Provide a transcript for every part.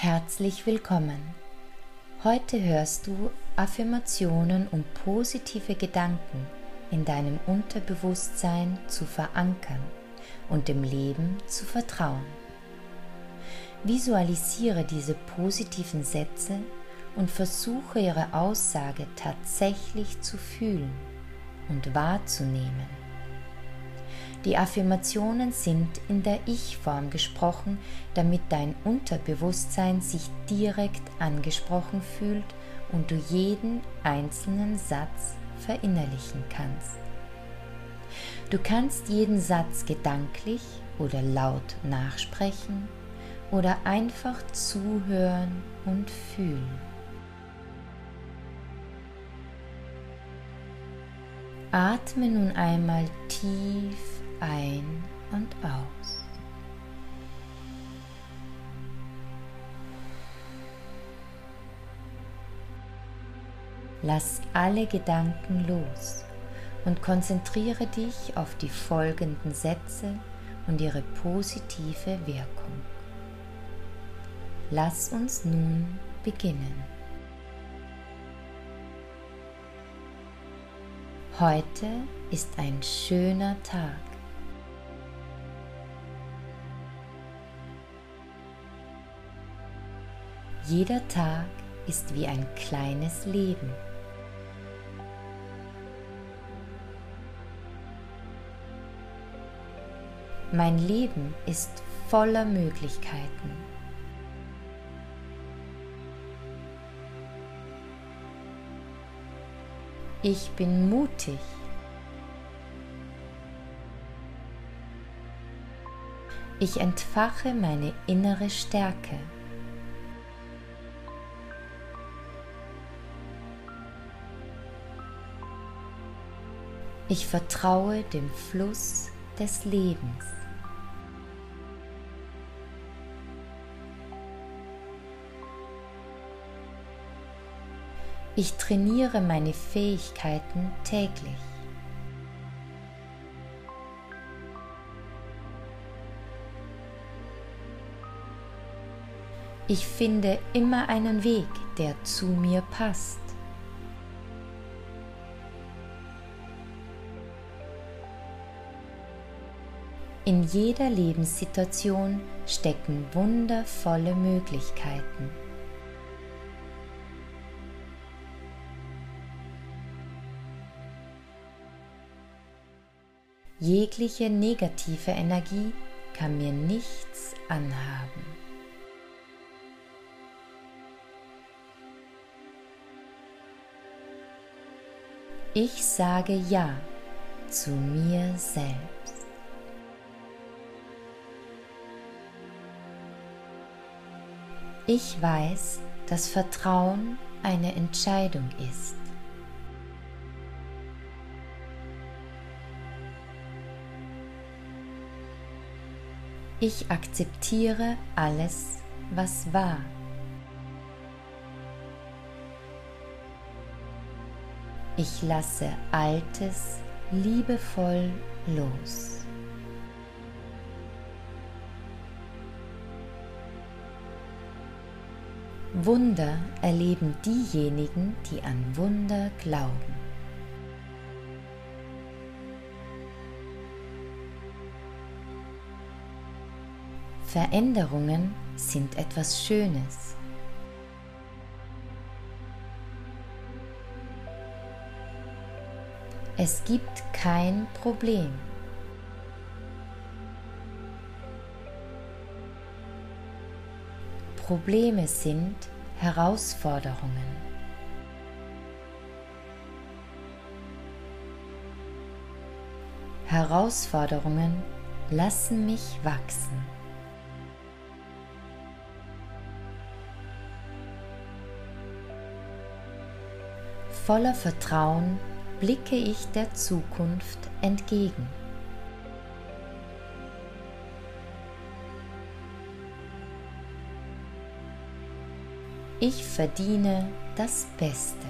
Herzlich willkommen. Heute hörst du Affirmationen, um positive Gedanken in deinem Unterbewusstsein zu verankern und dem Leben zu vertrauen. Visualisiere diese positiven Sätze und versuche ihre Aussage tatsächlich zu fühlen und wahrzunehmen. Die Affirmationen sind in der Ich-Form gesprochen, damit dein Unterbewusstsein sich direkt angesprochen fühlt und du jeden einzelnen Satz verinnerlichen kannst. Du kannst jeden Satz gedanklich oder laut nachsprechen oder einfach zuhören und fühlen. Atme nun einmal tief ein und aus. Lass alle Gedanken los und konzentriere dich auf die folgenden Sätze und ihre positive Wirkung. Lass uns nun beginnen. Heute ist ein schöner Tag. Jeder Tag ist wie ein kleines Leben. Mein Leben ist voller Möglichkeiten. Ich bin mutig. Ich entfache meine innere Stärke. Ich vertraue dem Fluss des Lebens. Ich trainiere meine Fähigkeiten täglich. Ich finde immer einen Weg, der zu mir passt. In jeder Lebenssituation stecken wundervolle Möglichkeiten. Jegliche negative Energie kann mir nichts anhaben. Ich sage Ja zu mir selbst. Ich weiß, dass Vertrauen eine Entscheidung ist. Ich akzeptiere alles, was war. Ich lasse Altes liebevoll los. Wunder erleben diejenigen, die an Wunder glauben. Veränderungen sind etwas Schönes. Es gibt kein Problem. Probleme sind Herausforderungen. Herausforderungen lassen mich wachsen. Voller Vertrauen blicke ich der Zukunft entgegen. Ich verdiene das Beste.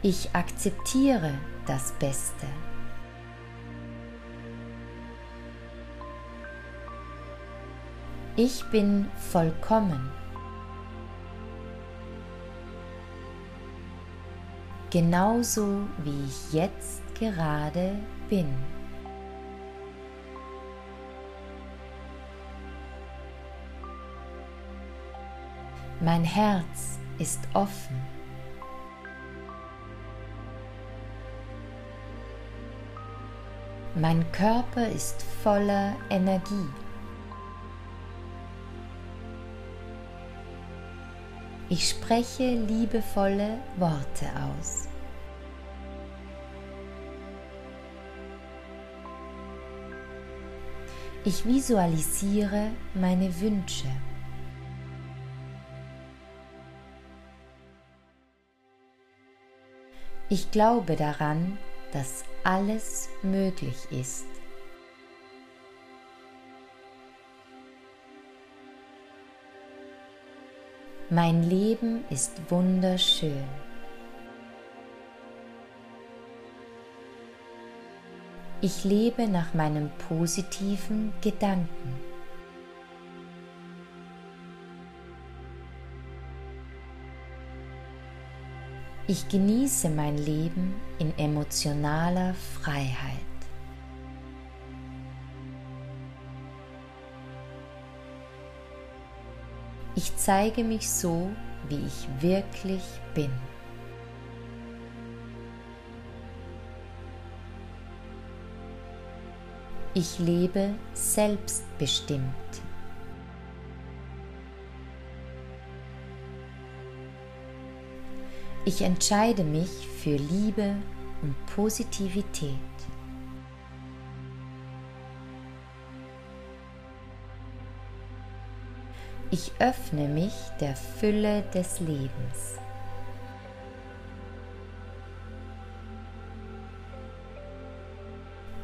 Ich akzeptiere das Beste. Ich bin vollkommen. Genauso wie ich jetzt gerade bin. Mein Herz ist offen. Mein Körper ist voller Energie. Ich spreche liebevolle Worte aus. Ich visualisiere meine Wünsche. Ich glaube daran, dass alles möglich ist. Mein Leben ist wunderschön. Ich lebe nach meinem positiven Gedanken. Ich genieße mein Leben in emotionaler Freiheit. Ich zeige mich so, wie ich wirklich bin. Ich lebe selbstbestimmt. Ich entscheide mich für Liebe und Positivität. Ich öffne mich der Fülle des Lebens.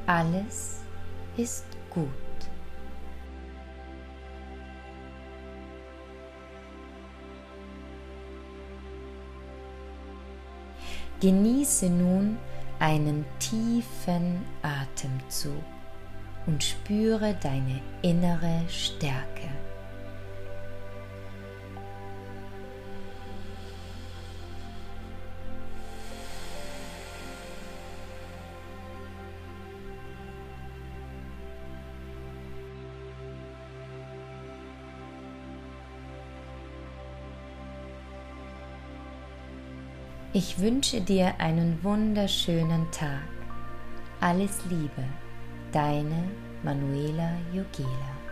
Alles ist gut. Genieße nun einen tiefen Atemzug und spüre deine innere Stärke. Ich wünsche dir einen wunderschönen Tag. Alles Liebe, deine Manuela Jogela.